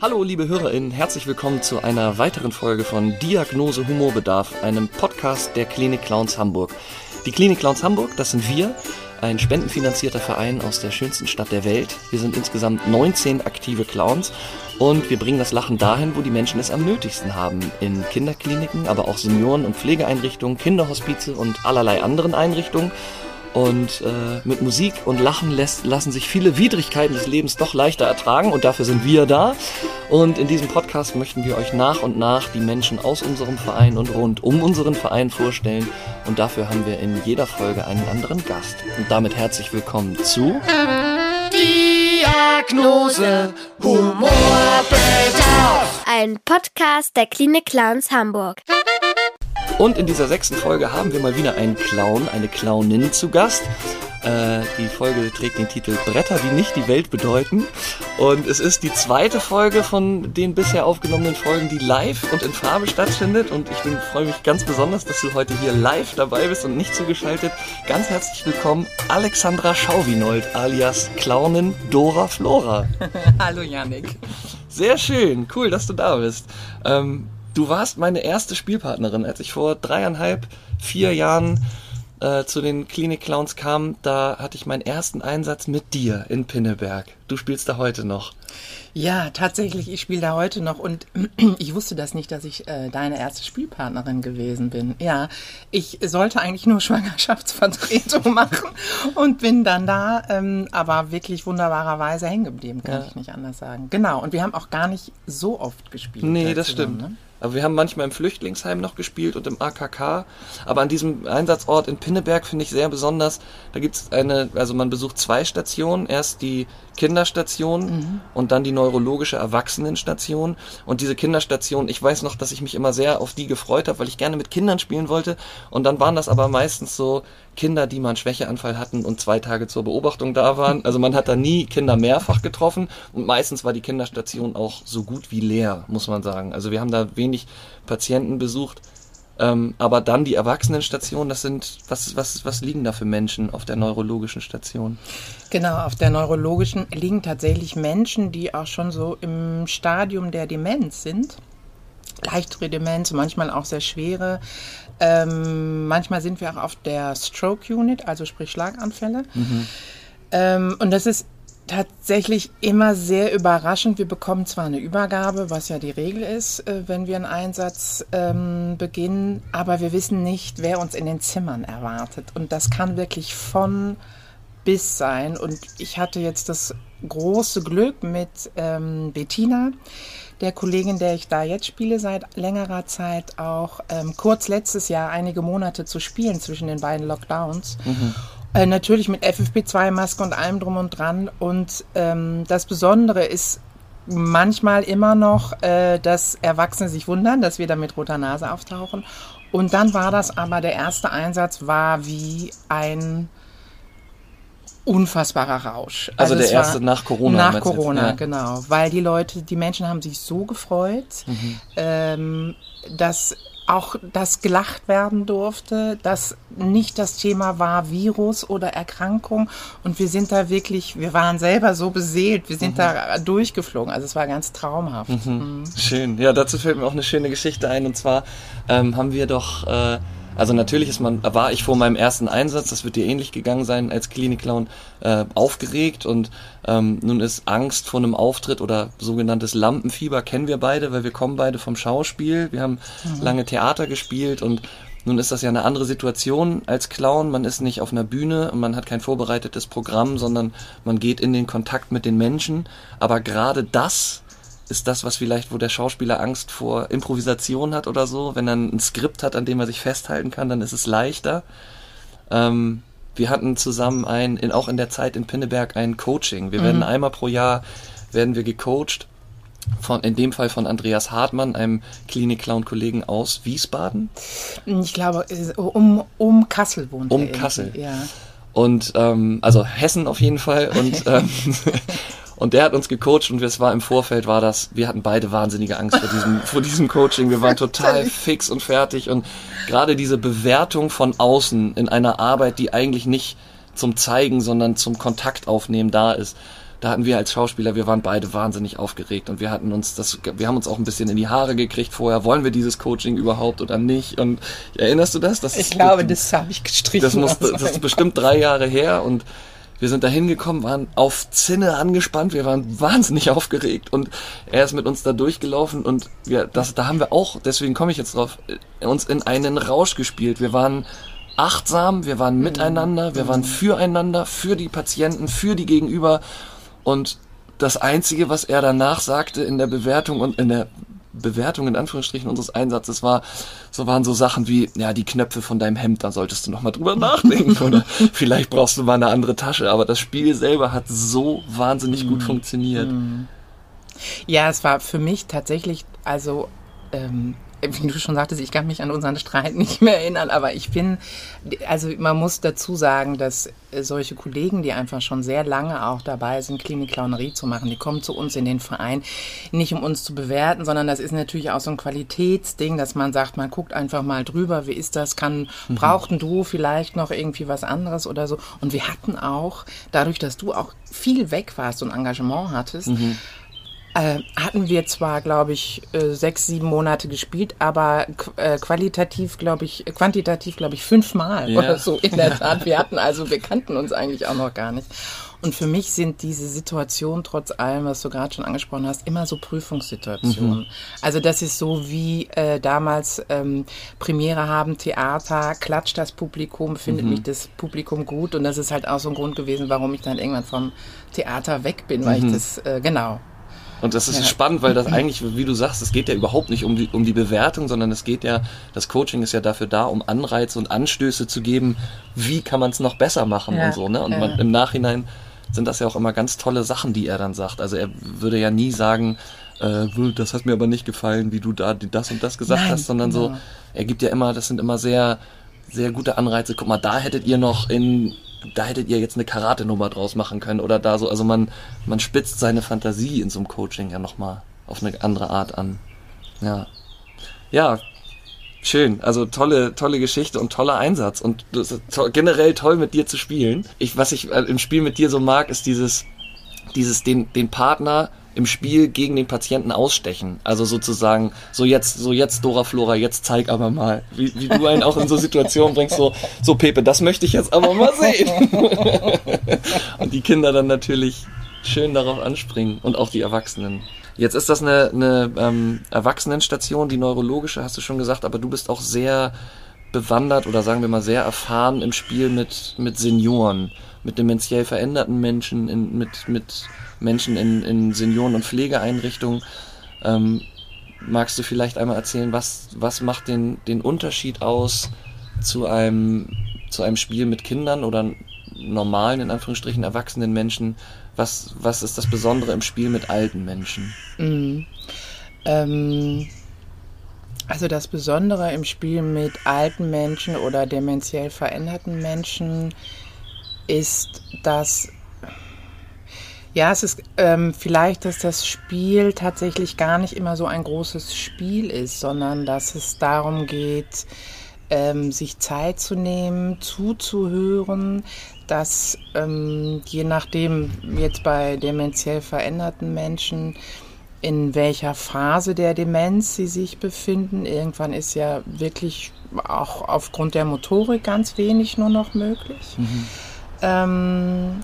Hallo liebe HörerInnen, herzlich willkommen zu einer weiteren Folge von Diagnose Humorbedarf, einem Podcast der Klinik Clowns Hamburg. Die Klinik Clowns Hamburg, das sind wir, ein spendenfinanzierter Verein aus der schönsten Stadt der Welt. Wir sind insgesamt 19 aktive Clowns und wir bringen das Lachen dahin, wo die Menschen es am nötigsten haben. In Kinderkliniken, aber auch Senioren- und Pflegeeinrichtungen, Kinderhospize und allerlei anderen Einrichtungen. Und äh, mit Musik und Lachen lässt, lassen sich viele Widrigkeiten des Lebens doch leichter ertragen und dafür sind wir da. Und in diesem Podcast möchten wir euch nach und nach die Menschen aus unserem Verein und rund um unseren Verein vorstellen. Und dafür haben wir in jeder Folge einen anderen Gast. Und damit herzlich willkommen zu Diagnose Humorbedarf. Ein Podcast der Klinik Clowns Hamburg. Und in dieser sechsten Folge haben wir mal wieder einen Clown, eine Clownin zu Gast. Äh, die Folge trägt den Titel Bretter, die nicht die Welt bedeuten. Und es ist die zweite Folge von den bisher aufgenommenen Folgen, die live und in Farbe stattfindet. Und ich freue mich ganz besonders, dass du heute hier live dabei bist und nicht zugeschaltet. Ganz herzlich willkommen, Alexandra Schauwinold alias Clownin Dora Flora. Hallo Yannick. Sehr schön, cool, dass du da bist. Ähm, du warst meine erste Spielpartnerin, als ich vor dreieinhalb, vier Jahren äh, zu den Klinik Clowns kam. Da hatte ich meinen ersten Einsatz mit dir in Pinneberg. Du spielst da heute noch. Ja, tatsächlich, ich spiele da heute noch und ich wusste das nicht, dass ich äh, deine erste Spielpartnerin gewesen bin. Ja, ich sollte eigentlich nur Schwangerschaftsvertretung machen und bin dann da, ähm, aber wirklich wunderbarerweise hängen geblieben, kann ja. ich nicht anders sagen. Genau, und wir haben auch gar nicht so oft gespielt. Nee, das zusammen, stimmt. Ne? Aber wir haben manchmal im Flüchtlingsheim noch gespielt und im AKK. Aber an diesem Einsatzort in Pinneberg finde ich sehr besonders. Da gibt es eine, also man besucht zwei Stationen. Erst die Kinderstation mhm. und dann die neurologische Erwachsenenstation. Und diese Kinderstation, ich weiß noch, dass ich mich immer sehr auf die gefreut habe, weil ich gerne mit Kindern spielen wollte. Und dann waren das aber meistens so Kinder, die mal einen Schwächeanfall hatten und zwei Tage zur Beobachtung da waren. Also man hat da nie Kinder mehrfach getroffen und meistens war die Kinderstation auch so gut wie leer, muss man sagen. Also wir haben da wenig Patienten besucht. Ähm, aber dann die Erwachsenenstation, das sind, was, was, was liegen da für Menschen auf der neurologischen Station? Genau, auf der neurologischen liegen tatsächlich Menschen, die auch schon so im Stadium der Demenz sind. Leichtere Demenz, manchmal auch sehr schwere. Ähm, manchmal sind wir auch auf der Stroke Unit, also sprich Schlaganfälle. Mhm. Ähm, und das ist tatsächlich immer sehr überraschend. Wir bekommen zwar eine Übergabe, was ja die Regel ist, äh, wenn wir einen Einsatz ähm, beginnen, aber wir wissen nicht, wer uns in den Zimmern erwartet. Und das kann wirklich von bis sein. Und ich hatte jetzt das große Glück mit ähm, Bettina, der Kollegin, der ich da jetzt spiele, seit längerer Zeit auch ähm, kurz letztes Jahr einige Monate zu spielen zwischen den beiden Lockdowns. Mhm. Äh, natürlich mit FFP2-Maske und allem drum und dran. Und ähm, das Besondere ist manchmal immer noch, äh, dass Erwachsene sich wundern, dass wir da mit roter Nase auftauchen. Und dann war das aber, der erste Einsatz war wie ein unfassbarer Rausch. Also, also der erste nach Corona. Nach Corona, ja. genau. Weil die Leute, die Menschen haben sich so gefreut, mhm. ähm, dass auch das gelacht werden durfte, dass nicht das Thema war Virus oder Erkrankung und wir sind da wirklich, wir waren selber so beseelt, wir sind mhm. da durchgeflogen, also es war ganz traumhaft. Mhm. Mhm. Schön, ja, dazu fällt mir auch eine schöne Geschichte ein und zwar ähm, haben wir doch äh, also natürlich ist man, war ich vor meinem ersten Einsatz, das wird dir ähnlich gegangen sein als Klinikclown, äh, aufgeregt und ähm, nun ist Angst vor einem Auftritt oder sogenanntes Lampenfieber kennen wir beide, weil wir kommen beide vom Schauspiel, wir haben mhm. lange Theater gespielt und nun ist das ja eine andere Situation als Clown. Man ist nicht auf einer Bühne und man hat kein vorbereitetes Programm, sondern man geht in den Kontakt mit den Menschen. Aber gerade das ist das, was vielleicht, wo der Schauspieler Angst vor Improvisation hat oder so. Wenn er ein Skript hat, an dem er sich festhalten kann, dann ist es leichter. Ähm, wir hatten zusammen ein, in, auch in der Zeit in Pinneberg ein Coaching. Wir mhm. werden einmal pro Jahr werden wir gecoacht. Von, in dem Fall von Andreas Hartmann, einem Klinik-Clown-Kollegen aus Wiesbaden. Ich glaube, um, um Kassel wohnt um er. Um Kassel. Ja. Und ähm, also Hessen auf jeden Fall. Und ähm, Und der hat uns gecoacht und es war im Vorfeld war das, wir hatten beide wahnsinnige Angst vor diesem, vor diesem Coaching. Wir waren total fix und fertig und gerade diese Bewertung von außen in einer Arbeit, die eigentlich nicht zum Zeigen, sondern zum Kontakt aufnehmen da ist, da hatten wir als Schauspieler, wir waren beide wahnsinnig aufgeregt und wir hatten uns das, wir haben uns auch ein bisschen in die Haare gekriegt vorher, wollen wir dieses Coaching überhaupt oder nicht? Und erinnerst du das? das ich glaube, das, das habe ich gestrichen. Das, muss, das ist bestimmt drei Jahre her und wir sind da hingekommen, waren auf Zinne angespannt, wir waren wahnsinnig aufgeregt und er ist mit uns da durchgelaufen und wir, das, da haben wir auch, deswegen komme ich jetzt drauf, uns in einen Rausch gespielt. Wir waren achtsam, wir waren miteinander, wir waren füreinander, für die Patienten, für die Gegenüber und das Einzige, was er danach sagte in der Bewertung und in der Bewertung in Anführungsstrichen unseres Einsatzes war, so waren so Sachen wie, ja, die Knöpfe von deinem Hemd, da solltest du nochmal drüber nachdenken. Oder vielleicht brauchst du mal eine andere Tasche, aber das Spiel selber hat so wahnsinnig gut funktioniert. Ja, es war für mich tatsächlich, also ähm, wie du schon sagtest, ich kann mich an unseren Streit nicht mehr erinnern, aber ich bin, also man muss dazu sagen, dass solche Kollegen, die einfach schon sehr lange auch dabei sind, Klinik-Clownerie zu machen, die kommen zu uns in den Verein, nicht um uns zu bewerten, sondern das ist natürlich auch so ein Qualitätsding, dass man sagt, man guckt einfach mal drüber, wie ist das, kann, mhm. braucht ein Duo vielleicht noch irgendwie was anderes oder so. Und wir hatten auch, dadurch, dass du auch viel weg warst und Engagement hattest, mhm äh, hatten wir zwar, glaube ich, äh, sechs, sieben Monate gespielt, aber äh, qualitativ, glaube ich, quantitativ, glaube ich, fünfmal ja. oder so in der Tat. Wir hatten also, wir kannten uns eigentlich auch noch gar nicht. Und für mich sind diese Situationen, trotz allem, was du gerade schon angesprochen hast, immer so Prüfungssituationen. Mhm. Also das ist so wie äh, damals ähm, Premiere haben, Theater, klatscht das Publikum, findet mhm. mich das Publikum gut. Und das ist halt auch so ein Grund gewesen, warum ich dann irgendwann vom Theater weg bin, weil mhm. ich das, äh, genau, und das ist ja. spannend, weil das eigentlich, wie du sagst, es geht ja überhaupt nicht um die, um die Bewertung, sondern es geht ja, das Coaching ist ja dafür da, um Anreize und Anstöße zu geben, wie kann man es noch besser machen ja. und so. Ne? Und ja. man, im Nachhinein sind das ja auch immer ganz tolle Sachen, die er dann sagt. Also er würde ja nie sagen, äh, das hat mir aber nicht gefallen, wie du da das und das gesagt Nein, hast, sondern genau. so, er gibt ja immer, das sind immer sehr, sehr gute Anreize. Guck mal, da hättet ihr noch in da hättet ihr jetzt eine Karate-Nummer draus machen können oder da so. Also man, man spitzt seine Fantasie in so einem Coaching ja nochmal auf eine andere Art an. Ja. Ja, schön. Also tolle, tolle Geschichte und toller Einsatz und to generell toll mit dir zu spielen. Ich, was ich äh, im Spiel mit dir so mag, ist dieses, dieses den, den Partner im Spiel gegen den Patienten ausstechen. Also sozusagen, so jetzt, so jetzt Dora Flora, jetzt zeig aber mal, wie, wie du einen auch in so Situationen bringst, so, so Pepe, das möchte ich jetzt aber mal sehen. und die Kinder dann natürlich schön darauf anspringen und auch die Erwachsenen. Jetzt ist das eine, eine ähm, Erwachsenenstation, die neurologische, hast du schon gesagt, aber du bist auch sehr bewandert oder sagen wir mal sehr erfahren im Spiel mit, mit Senioren, mit dementiell veränderten Menschen, in, mit, mit Menschen in, in Senioren- und Pflegeeinrichtungen. Ähm, magst du vielleicht einmal erzählen, was, was macht den, den Unterschied aus zu einem, zu einem Spiel mit Kindern oder normalen, in Anführungsstrichen, erwachsenen Menschen? Was, was ist das Besondere im Spiel mit alten Menschen? Mhm. Ähm, also das Besondere im Spiel mit alten Menschen oder dementiell veränderten Menschen ist, dass ja, es ist ähm, vielleicht, dass das Spiel tatsächlich gar nicht immer so ein großes Spiel ist, sondern dass es darum geht, ähm, sich Zeit zu nehmen, zuzuhören, dass ähm, je nachdem jetzt bei dementiell veränderten Menschen, in welcher Phase der Demenz sie sich befinden. Irgendwann ist ja wirklich auch aufgrund der Motorik ganz wenig nur noch möglich. Mhm. Ähm,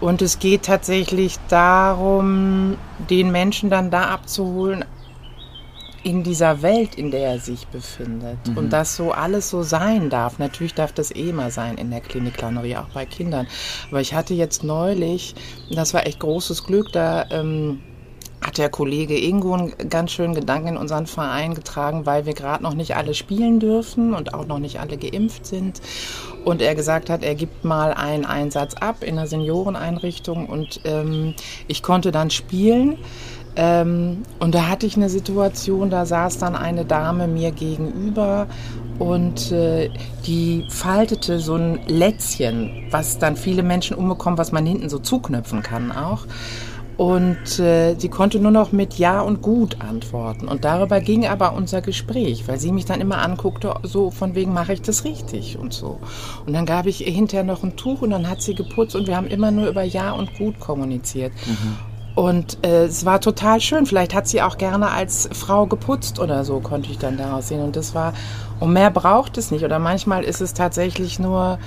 und es geht tatsächlich darum, den Menschen dann da abzuholen in dieser Welt, in der er sich befindet. Mhm. Und dass so alles so sein darf. Natürlich darf das eh immer sein in der Klinik-Clownerie, auch bei Kindern. Aber ich hatte jetzt neulich, das war echt großes Glück, da ähm, hat der Kollege Ingo einen ganz schönen Gedanken in unseren Verein getragen, weil wir gerade noch nicht alle spielen dürfen und auch noch nicht alle geimpft sind. Und er gesagt hat, er gibt mal einen Einsatz ab in einer Senioreneinrichtung und ähm, ich konnte dann spielen. Ähm, und da hatte ich eine Situation, da saß dann eine Dame mir gegenüber und äh, die faltete so ein Lätzchen, was dann viele Menschen umbekommen, was man hinten so zuknöpfen kann auch. Und äh, sie konnte nur noch mit Ja und Gut antworten. Und darüber ging aber unser Gespräch, weil sie mich dann immer anguckte, so von wegen mache ich das richtig und so. Und dann gab ich ihr hinterher noch ein Tuch und dann hat sie geputzt und wir haben immer nur über Ja und Gut kommuniziert. Mhm. Und äh, es war total schön. Vielleicht hat sie auch gerne als Frau geputzt oder so, konnte ich dann daraus sehen. Und das war, und mehr braucht es nicht. Oder manchmal ist es tatsächlich nur,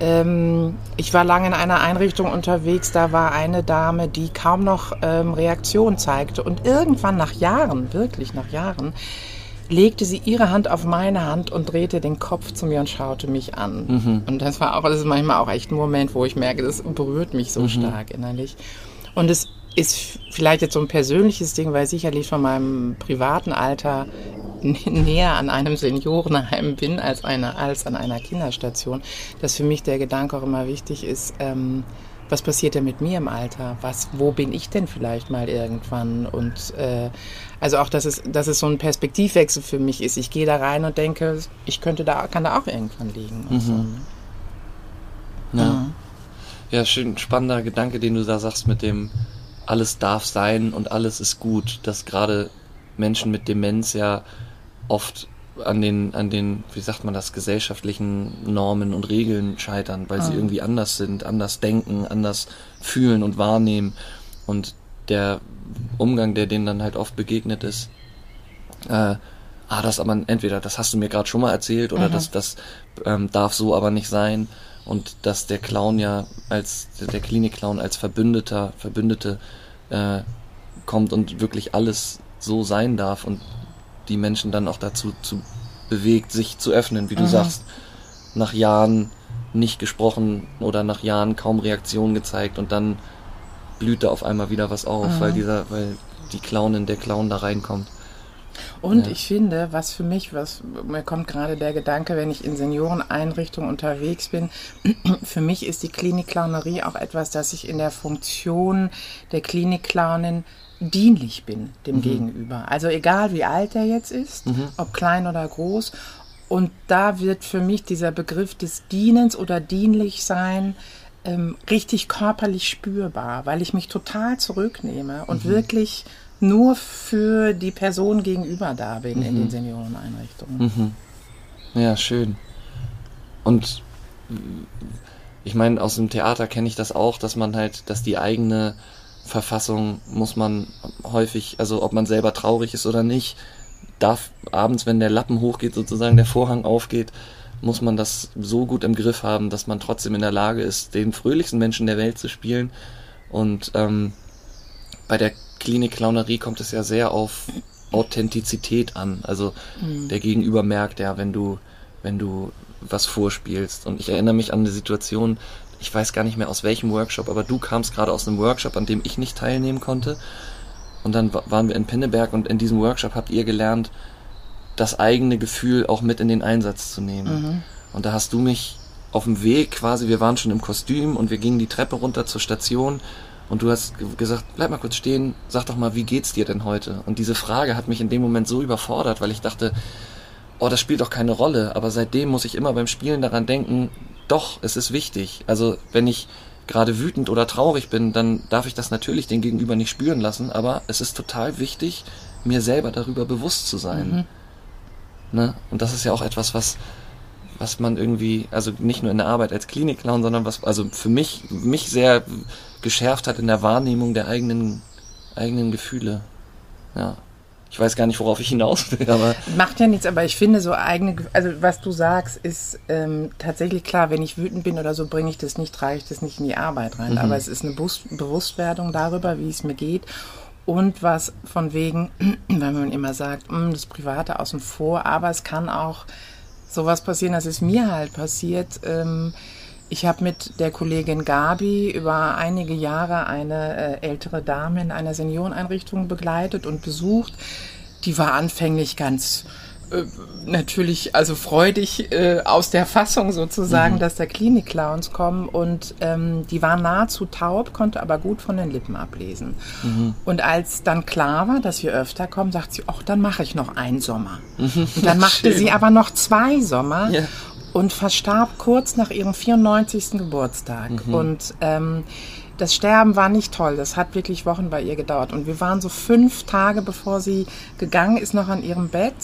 ähm, ich war lange in einer Einrichtung unterwegs, da war eine Dame, die kaum noch ähm, Reaktion zeigte. Und irgendwann nach Jahren, wirklich nach Jahren, legte sie ihre Hand auf meine Hand und drehte den Kopf zu mir und schaute mich an. Mhm. Und das war auch, das ist manchmal auch echt ein Moment, wo ich merke, das berührt mich so mhm. stark innerlich. Und es ist vielleicht jetzt so ein persönliches Ding, weil ich sicherlich von meinem privaten Alter näher an einem Seniorenheim bin als, eine, als an einer Kinderstation, dass für mich der Gedanke auch immer wichtig ist, ähm, was passiert denn mit mir im Alter? Was, wo bin ich denn vielleicht mal irgendwann? Und äh, also auch, dass es, dass es so ein Perspektivwechsel für mich ist. Ich gehe da rein und denke, ich könnte da, kann da auch irgendwann liegen. Mhm. So. Ja. ja. ja, schön spannender Gedanke, den du da sagst mit dem alles darf sein und alles ist gut, dass gerade Menschen mit Demenz ja oft an den, an den, wie sagt man das, gesellschaftlichen Normen und Regeln scheitern, weil ah. sie irgendwie anders sind, anders denken, anders fühlen und wahrnehmen. Und der Umgang, der denen dann halt oft begegnet ist, äh, ah, das aber entweder, das hast du mir gerade schon mal erzählt, oder mhm. das, das ähm, darf so aber nicht sein. Und dass der Clown ja als, der Klinikclown als Verbündeter, Verbündete äh, kommt und wirklich alles so sein darf und die Menschen dann auch dazu zu bewegt, sich zu öffnen, wie du mhm. sagst, nach Jahren nicht gesprochen oder nach Jahren kaum Reaktion gezeigt und dann blüht da auf einmal wieder was auf, mhm. weil dieser, weil die Clownin, der Clown da reinkommt. Und ja. ich finde, was für mich, was mir kommt gerade der Gedanke, wenn ich in Senioreneinrichtungen unterwegs bin, für mich ist die Klinikclownerie auch etwas, das ich in der Funktion der Klinikclownin dienlich bin dem mhm. Gegenüber. Also egal wie alt er jetzt ist, mhm. ob klein oder groß. Und da wird für mich dieser Begriff des Dienens oder dienlich sein ähm, richtig körperlich spürbar, weil ich mich total zurücknehme und mhm. wirklich nur für die Person gegenüber da bin in den mhm. Senioreneinrichtungen. Mhm. Ja, schön. Und ich meine, aus dem Theater kenne ich das auch, dass man halt, dass die eigene Verfassung muss man häufig, also ob man selber traurig ist oder nicht, darf abends, wenn der Lappen hochgeht, sozusagen der Vorhang aufgeht, muss man das so gut im Griff haben, dass man trotzdem in der Lage ist, den fröhlichsten Menschen der Welt zu spielen. Und ähm, bei der Klinik-Clownerie kommt es ja sehr auf Authentizität an. Also mhm. der Gegenüber merkt ja, wenn du, wenn du was vorspielst. Und ich erinnere mich an eine Situation, ich weiß gar nicht mehr aus welchem Workshop, aber du kamst gerade aus einem Workshop, an dem ich nicht teilnehmen konnte. Und dann waren wir in Pinneberg und in diesem Workshop habt ihr gelernt, das eigene Gefühl auch mit in den Einsatz zu nehmen. Mhm. Und da hast du mich auf dem Weg quasi, wir waren schon im Kostüm und wir gingen die Treppe runter zur Station und du hast gesagt, bleib mal kurz stehen, sag doch mal, wie geht's dir denn heute? Und diese Frage hat mich in dem Moment so überfordert, weil ich dachte, oh, das spielt doch keine Rolle. Aber seitdem muss ich immer beim Spielen daran denken, doch, es ist wichtig. Also wenn ich gerade wütend oder traurig bin, dann darf ich das natürlich den Gegenüber nicht spüren lassen, aber es ist total wichtig, mir selber darüber bewusst zu sein. Mhm. Ne? Und das ist ja auch etwas, was, was man irgendwie, also nicht nur in der Arbeit als Klinikclown, sondern was, also für mich, mich sehr geschärft hat in der Wahrnehmung der eigenen, eigenen Gefühle. Ja ich weiß gar nicht, worauf ich hinaus will, aber. Macht ja nichts, aber ich finde so eigene, also was du sagst, ist ähm, tatsächlich klar, wenn ich wütend bin oder so, bringe ich das nicht, trage ich das nicht in die Arbeit rein. Mhm. Aber es ist eine Bewusstwerdung darüber, wie es mir geht. Und was von wegen, wenn man immer sagt, mh, hm, das Private außen vor, aber es kann auch sowas passieren, dass es mir halt passiert. Ähm, ich habe mit der Kollegin Gabi über einige Jahre eine äh, ältere Dame in einer Senioreneinrichtung begleitet und besucht. Die war anfänglich ganz äh, natürlich, also freudig äh, aus der Fassung sozusagen, mhm. dass da Klinik-Clowns kommen und ähm, die war nahezu taub, konnte aber gut von den Lippen ablesen. Mhm. Und als dann klar war, dass wir öfter kommen, sagt sie, ach, dann mache ich noch einen Sommer. Mhm. Und dann machte sie aber noch zwei Sommer. Ja und verstarb kurz nach ihrem 94. Geburtstag. Mhm. Und ähm, das Sterben war nicht toll. Das hat wirklich Wochen bei ihr gedauert. Und wir waren so fünf Tage, bevor sie gegangen ist, noch an ihrem Bett.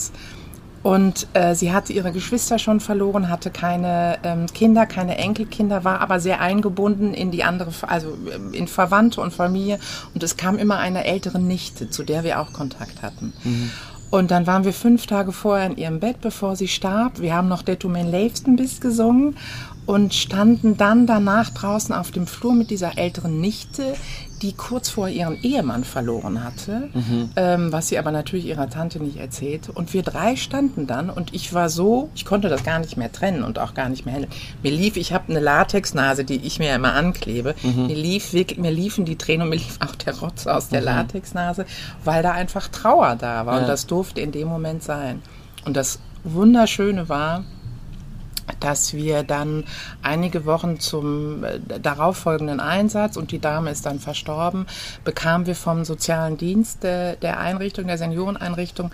Und äh, sie hatte ihre Geschwister schon verloren, hatte keine ähm, Kinder, keine Enkelkinder, war aber sehr eingebunden in die andere, also äh, in Verwandte und Familie. Und es kam immer eine ältere Nichte, zu der wir auch Kontakt hatten. Mhm. Und dann waren wir fünf Tage vorher in ihrem Bett, bevor sie starb. Wir haben noch Der Du mein Leifsten bist gesungen und standen dann danach draußen auf dem Flur mit dieser älteren Nichte, die kurz vor ihren Ehemann verloren hatte, mhm. ähm, was sie aber natürlich ihrer Tante nicht erzählte. Und wir drei standen dann und ich war so, ich konnte das gar nicht mehr trennen und auch gar nicht mehr handeln. Mir lief, ich habe eine Latexnase, die ich mir immer anklebe. Mhm. Mir lief wirklich, mir liefen die Tränen und mir lief auch der Rotz aus der mhm. Latexnase, weil da einfach Trauer da war ja. und das durfte in dem Moment sein. Und das Wunderschöne war, dass wir dann einige Wochen zum äh, darauffolgenden Einsatz und die Dame ist dann verstorben, bekamen wir vom sozialen Dienst der, der Einrichtung, der Senioreneinrichtung,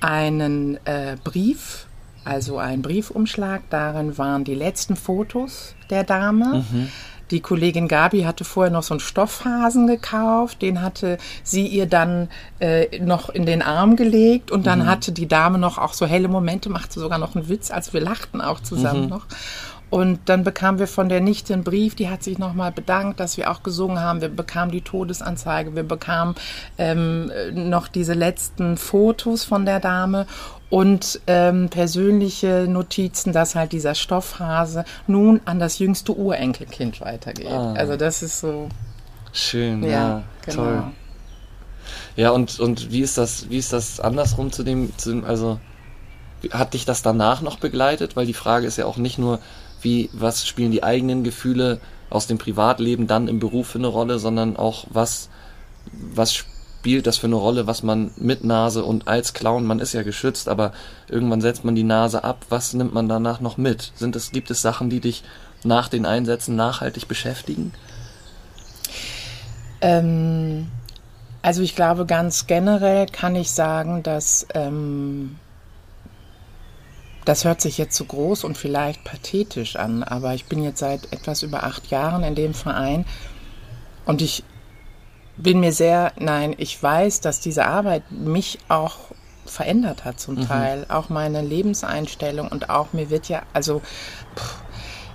einen äh, Brief, also einen Briefumschlag. Darin waren die letzten Fotos der Dame. Mhm die Kollegin Gabi hatte vorher noch so einen Stoffhasen gekauft, den hatte sie ihr dann äh, noch in den Arm gelegt und dann mhm. hatte die Dame noch auch so helle Momente, machte sogar noch einen Witz, als wir lachten auch zusammen mhm. noch. Und dann bekamen wir von der Nichte einen Brief, die hat sich nochmal bedankt, dass wir auch gesungen haben. Wir bekamen die Todesanzeige, wir bekamen ähm, noch diese letzten Fotos von der Dame und ähm, persönliche Notizen, dass halt dieser Stoffhase nun an das jüngste Urenkelkind weitergeht. Ah. Also das ist so schön, ja, ja genau. toll. Ja, und, und wie ist das, wie ist das andersrum zu dem, zu dem, also hat dich das danach noch begleitet? Weil die Frage ist ja auch nicht nur, wie, was spielen die eigenen Gefühle aus dem Privatleben dann im Beruf für eine Rolle, sondern auch was, was spielt das für eine Rolle, was man mit Nase und als Clown, man ist ja geschützt, aber irgendwann setzt man die Nase ab, was nimmt man danach noch mit? Sind es, gibt es Sachen, die dich nach den Einsätzen nachhaltig beschäftigen? Ähm, also ich glaube, ganz generell kann ich sagen, dass ähm, das hört sich jetzt zu groß und vielleicht pathetisch an, aber ich bin jetzt seit etwas über acht Jahren in dem Verein und ich bin mir sehr, nein, ich weiß, dass diese Arbeit mich auch verändert hat zum mhm. Teil, auch meine Lebenseinstellung und auch mir wird ja, also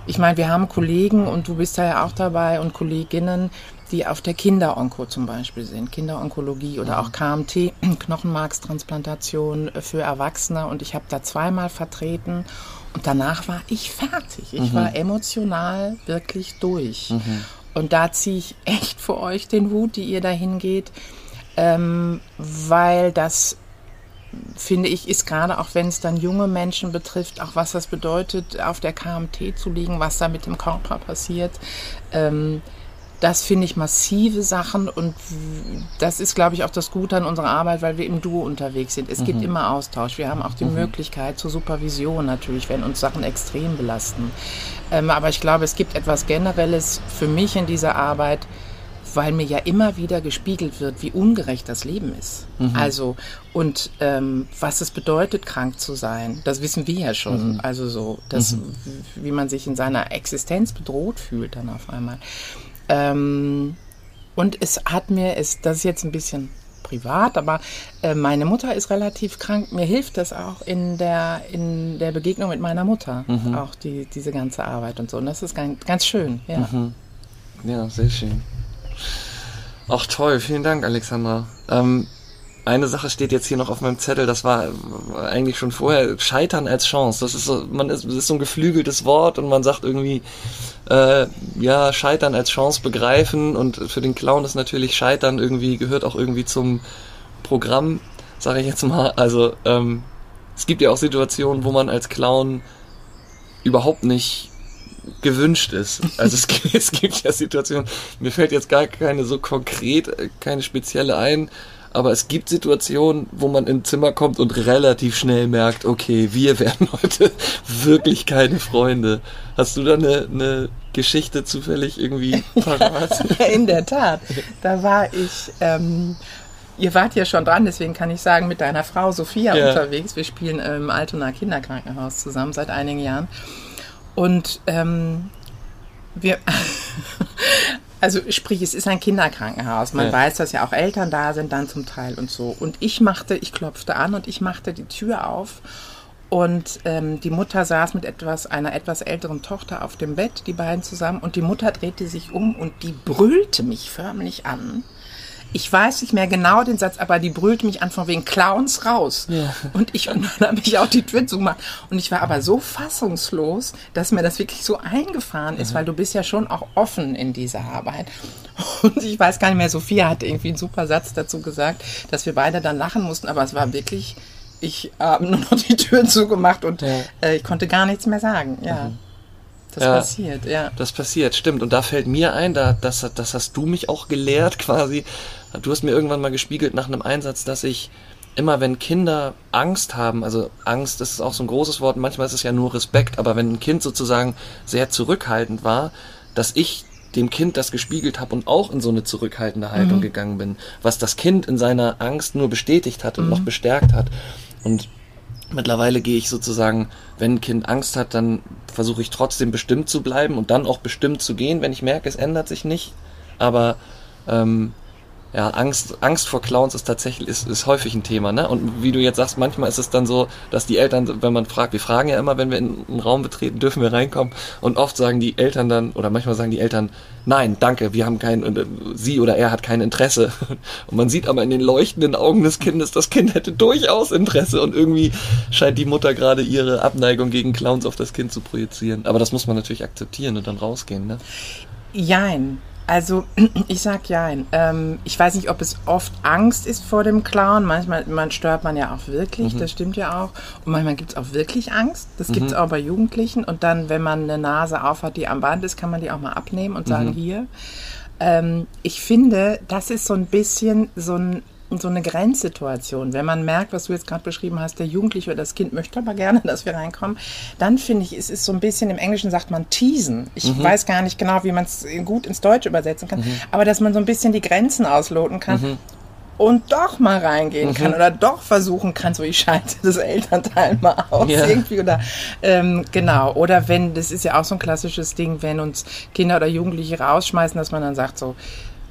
ich meine, wir haben Kollegen und du bist da ja auch dabei und Kolleginnen, die auf der Kinderonko zum Beispiel sind, Kinderonkologie oder auch KMT, Knochenmarkstransplantation für Erwachsene. Und ich habe da zweimal vertreten und danach war ich fertig. Ich mhm. war emotional wirklich durch. Mhm. Und da ziehe ich echt für euch den Hut, die ihr da hingeht, ähm, weil das finde ich, ist gerade auch wenn es dann junge Menschen betrifft, auch was das bedeutet, auf der KMT zu liegen, was da mit dem Körper passiert. Ähm, das finde ich massive Sachen und das ist, glaube ich, auch das Gute an unserer Arbeit, weil wir im Duo unterwegs sind. Es mhm. gibt immer Austausch. Wir haben auch die mhm. Möglichkeit zur Supervision natürlich, wenn uns Sachen extrem belasten. Ähm, aber ich glaube, es gibt etwas Generelles für mich in dieser Arbeit, weil mir ja immer wieder gespiegelt wird, wie ungerecht das Leben ist. Mhm. Also, und ähm, was es bedeutet, krank zu sein, das wissen wir ja schon. Mhm. Also so, dass, mhm. wie man sich in seiner Existenz bedroht fühlt dann auf einmal. Ähm, und es hat mir, es, das ist jetzt ein bisschen privat, aber äh, meine Mutter ist relativ krank. Mir hilft das auch in der, in der Begegnung mit meiner Mutter, mhm. auch die, diese ganze Arbeit und so. Und das ist ganz, ganz schön, ja. Mhm. Ja, sehr schön. Ach toll, vielen Dank, Alexandra. Ähm, eine Sache steht jetzt hier noch auf meinem Zettel, das war eigentlich schon vorher, Scheitern als Chance. Das ist so, man ist, das ist so ein geflügeltes Wort und man sagt irgendwie, äh, ja, Scheitern als Chance begreifen und für den Clown ist natürlich Scheitern irgendwie, gehört auch irgendwie zum Programm, sage ich jetzt mal. Also, ähm, es gibt ja auch Situationen, wo man als Clown überhaupt nicht gewünscht ist. Also es, es gibt ja Situationen, mir fällt jetzt gar keine so konkret, äh, keine spezielle ein, aber es gibt Situationen, wo man ins Zimmer kommt und relativ schnell merkt, okay, wir werden heute wirklich keine Freunde. Hast du da eine, eine Geschichte zufällig irgendwie parat? In der Tat. Da war ich, ähm, ihr wart ja schon dran, deswegen kann ich sagen, mit deiner Frau Sophia ja. unterwegs. Wir spielen im Altona Kinderkrankenhaus zusammen seit einigen Jahren. Und ähm, wir Also sprich, es ist ein Kinderkrankenhaus. Man Ja. weiß, dass ja auch Eltern da sind, dann zum Teil und so. Und ich machte, ich klopfte an und ich machte die Tür auf. Und ähm, die Mutter saß mit etwas, einer etwas älteren Tochter auf dem Bett, die beiden zusammen. Und die Mutter drehte sich um und die brüllte mich förmlich an. Ich weiß nicht mehr genau den Satz, aber die brüllte mich an von wegen Clowns raus. Ja. Und ich und dann habe ich auch die Tür zugemacht. Und ich war aber so fassungslos, dass mir das wirklich so eingefahren ist, weil du bist ja schon auch offen in dieser Arbeit. Und ich weiß gar nicht mehr, Sophia hat irgendwie einen super Satz dazu gesagt, dass wir beide dann lachen mussten, aber es war wirklich, ich habe nur noch die Tür zugemacht und Ja. äh, ich konnte gar nichts mehr sagen. Ja. Das Ja. passiert, ja. Das passiert, stimmt. Und da fällt mir ein, da, das, das hast du mich auch gelehrt quasi. Du hast mir irgendwann mal gespiegelt nach einem Einsatz, dass ich immer, wenn Kinder Angst haben, also Angst, das ist auch so ein großes Wort, manchmal ist es ja nur Respekt, aber wenn ein Kind sozusagen sehr zurückhaltend war, dass ich dem Kind das gespiegelt habe und auch in so eine zurückhaltende Haltung gegangen bin, was das Kind in seiner Angst nur bestätigt hat und noch bestärkt hat. Und Mittlerweile gehe ich sozusagen, wenn ein Kind Angst hat, dann versuche ich trotzdem bestimmt zu bleiben und dann auch bestimmt zu gehen, wenn ich merke, es ändert sich nicht. Aber ähm, ja, Angst, Angst vor Clowns ist tatsächlich ist, ist häufig ein Thema, ne? Und wie du jetzt sagst, manchmal ist es dann so, dass die Eltern, wenn man fragt, wir fragen ja immer, wenn wir in einen Raum betreten, dürfen wir reinkommen. Und oft sagen die Eltern dann, oder manchmal sagen die Eltern, nein, danke, wir haben kein, äh, sie oder er hat kein Interesse. Und man sieht aber in den leuchtenden Augen des Kindes, das Kind hätte durchaus Interesse und irgendwie scheint die Mutter gerade ihre Abneigung gegen Clowns auf das Kind zu projizieren. Aber das muss man natürlich akzeptieren und dann rausgehen, ne? Jein. Also ich sag jein. Ähm, ich weiß nicht, ob es oft Angst ist vor dem Clown. Manchmal man stört man ja auch wirklich, das stimmt ja auch. Und manchmal gibt es auch wirklich Angst. Das gibt es auch bei Jugendlichen. Und dann, wenn man eine Nase aufhat, die am Band ist, kann man die auch mal abnehmen und sagen, hier. Ähm, ich finde, das ist so ein bisschen so ein so eine Grenzsituation. Wenn man merkt, was du jetzt gerade beschrieben hast, der Jugendliche oder das Kind möchte aber gerne, dass wir reinkommen, dann finde ich, es ist so ein bisschen, im Englischen sagt man teasen. Ich weiß gar nicht genau, wie man es gut ins Deutsche übersetzen kann, aber dass man so ein bisschen die Grenzen ausloten kann. Und doch mal reingehen kann oder doch versuchen kann, so ich schalte das Elternteil mal aus Ja. irgendwie oder ähm, genau oder wenn das ist ja auch so ein klassisches Ding, wenn uns Kinder oder Jugendliche rausschmeißen, dass man dann sagt so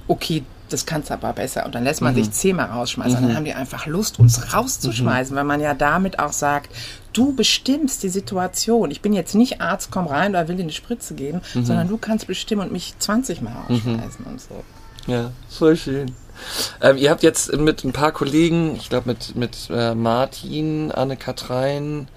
okay, das kannst du aber besser. Und dann lässt man sich zehnmal rausschmeißen. Dann haben die einfach Lust, uns rauszuschmeißen, weil man ja damit auch sagt, du bestimmst die Situation. Ich bin jetzt nicht Arzt, komm rein oder will dir eine Spritze geben, sondern du kannst bestimmen und mich 20 Mal rausschmeißen und so. Ja, voll schön. Ähm, ihr habt jetzt mit ein paar Kollegen, ich glaube mit, mit äh, Martin, Anne-Katrein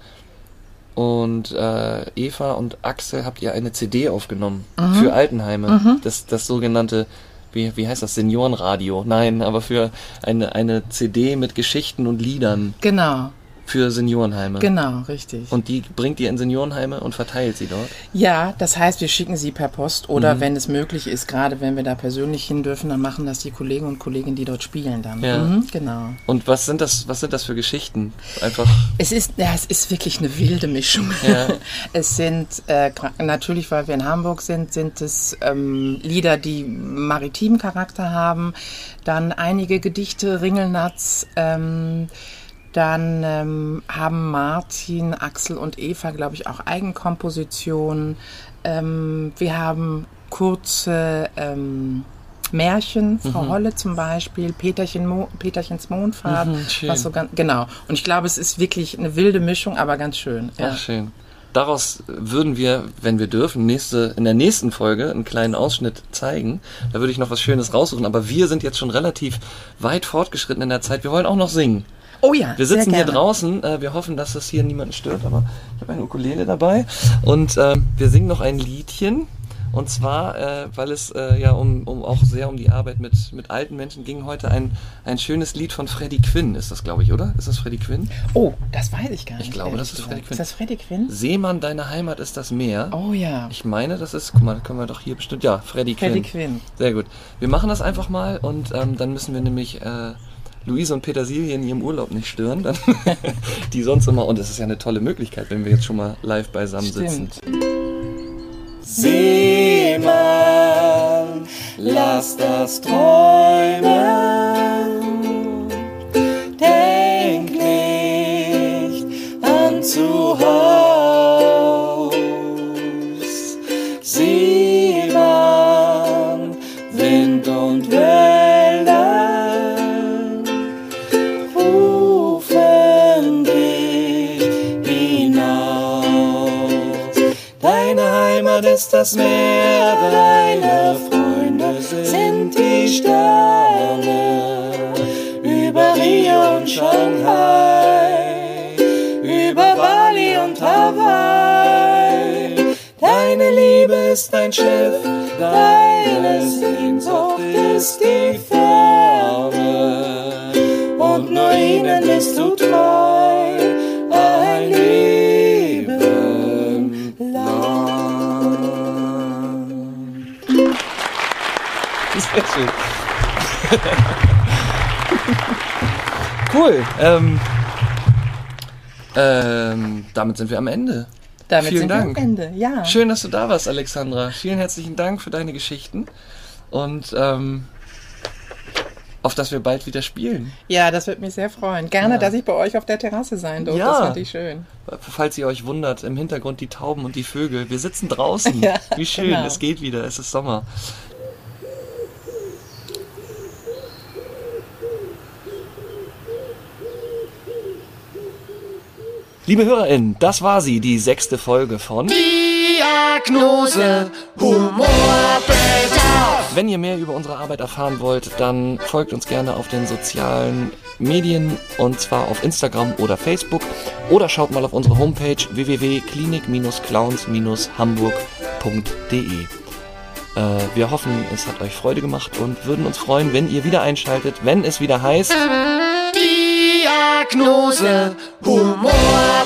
und äh, Eva und Axel habt ihr eine CD aufgenommen für Altenheime. Das, das sogenannte, wie, wie heißt das, Seniorenradio? Nein, aber für eine, eine CD mit Geschichten und Liedern. Genau, für Seniorenheime. genau, richtig. Und die bringt ihr in Seniorenheime und verteilt sie dort. Ja, das heißt, wir schicken sie per Post oder wenn es möglich ist, gerade wenn wir da persönlich hin dürfen, dann machen das die Kollegen und Kolleginnen, die dort spielen dann. Ja. Mhm, genau. Und was sind das, was sind das für Geschichten? Einfach, Es ist, ja, es ist wirklich eine wilde Mischung. Ja. Es sind äh, natürlich, weil wir in Hamburg sind, sind es ähm, Lieder, die maritimen Charakter haben. Dann einige Gedichte, Ringelnatz. Ähm, dann ähm, haben Martin, Axel und Eva, glaube ich, auch Eigenkompositionen. Ähm, wir haben kurze ähm, Märchen, Frau Holle zum Beispiel, Peterchen Mo Peterchens Mondfahrt, Mhm, was so ganz, genau. Und ich glaube, es ist wirklich eine wilde Mischung, aber ganz schön. Ja. Ach, schön. Daraus würden wir, wenn wir dürfen, nächste, in der nächsten Folge einen kleinen Ausschnitt zeigen. Da würde ich noch was Schönes raussuchen. Aber wir sind jetzt schon relativ weit fortgeschritten in der Zeit. Wir wollen auch noch singen. Oh ja, Wir sitzen hier draußen. Äh, wir hoffen, dass das hier niemanden stört. Aber ich habe eine Ukulele dabei. Und ähm, wir singen noch ein Liedchen. Und zwar, äh, weil es äh, ja um, um auch sehr um die Arbeit mit, mit alten Menschen ging, heute ein, ein schönes Lied von Freddie Quinn, ist das, glaube ich, oder? Ist das Freddie Quinn? Oh, das weiß ich gar nicht. glaube, ehrlich das ist. Freddie Quinn. Ist das Freddy Quinn? Seemann, deine Heimat ist das Meer. Oh ja. Ich meine, das ist, guck mal, können wir doch hier bestimmt, ja, Freddy Quinn. Freddy Quinn. Sehr gut. Wir machen das einfach mal und ähm, dann müssen wir nämlich äh, Luise und Petersilie in ihrem Urlaub nicht stören, dann, die sonst immer, und es ist ja eine tolle Möglichkeit, wenn wir jetzt schon mal live beisammen sitzen. Stimmt. Seemann, lass das träumen. Das Meer, deine Freunde sind die Sterne. Über Rio und Shanghai, über Bali und Hawaii. Deine Liebe ist ein Schiff, deine Sehnsucht ist die Ferne. Sehr schön. cool. Ähm, ähm, damit sind wir am Ende. Damit Vielen sind Dank. wir am Ende. Ja. Schön, dass du da warst, Alexandra. Vielen herzlichen Dank für deine Geschichten und ähm, auf dass wir bald wieder spielen. Ja, das würde mich sehr freuen. Gerne, Ja. dass ich bei euch auf der Terrasse sein durfte. Ja. Das finde ich schön. Falls ihr euch wundert, im Hintergrund die Tauben und die Vögel. Wir sitzen draußen. Ja, Wie schön, genau. es geht wieder, es ist Sommer. Liebe HörerInnen, das war sie, die sechste Folge von Diagnose Humorbedarf. Wenn ihr mehr über unsere Arbeit erfahren wollt, dann folgt uns gerne auf den sozialen Medien und zwar auf Instagram oder Facebook oder schaut mal auf unsere Homepage www.klinik-clowns-hamburg.de. Äh, wir hoffen, es hat euch Freude gemacht und würden uns freuen, wenn ihr wieder einschaltet, wenn es wieder heißt. Diagnose Humorbedarf.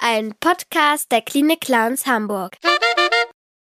Ein Podcast der Klinik Clowns Hamburg.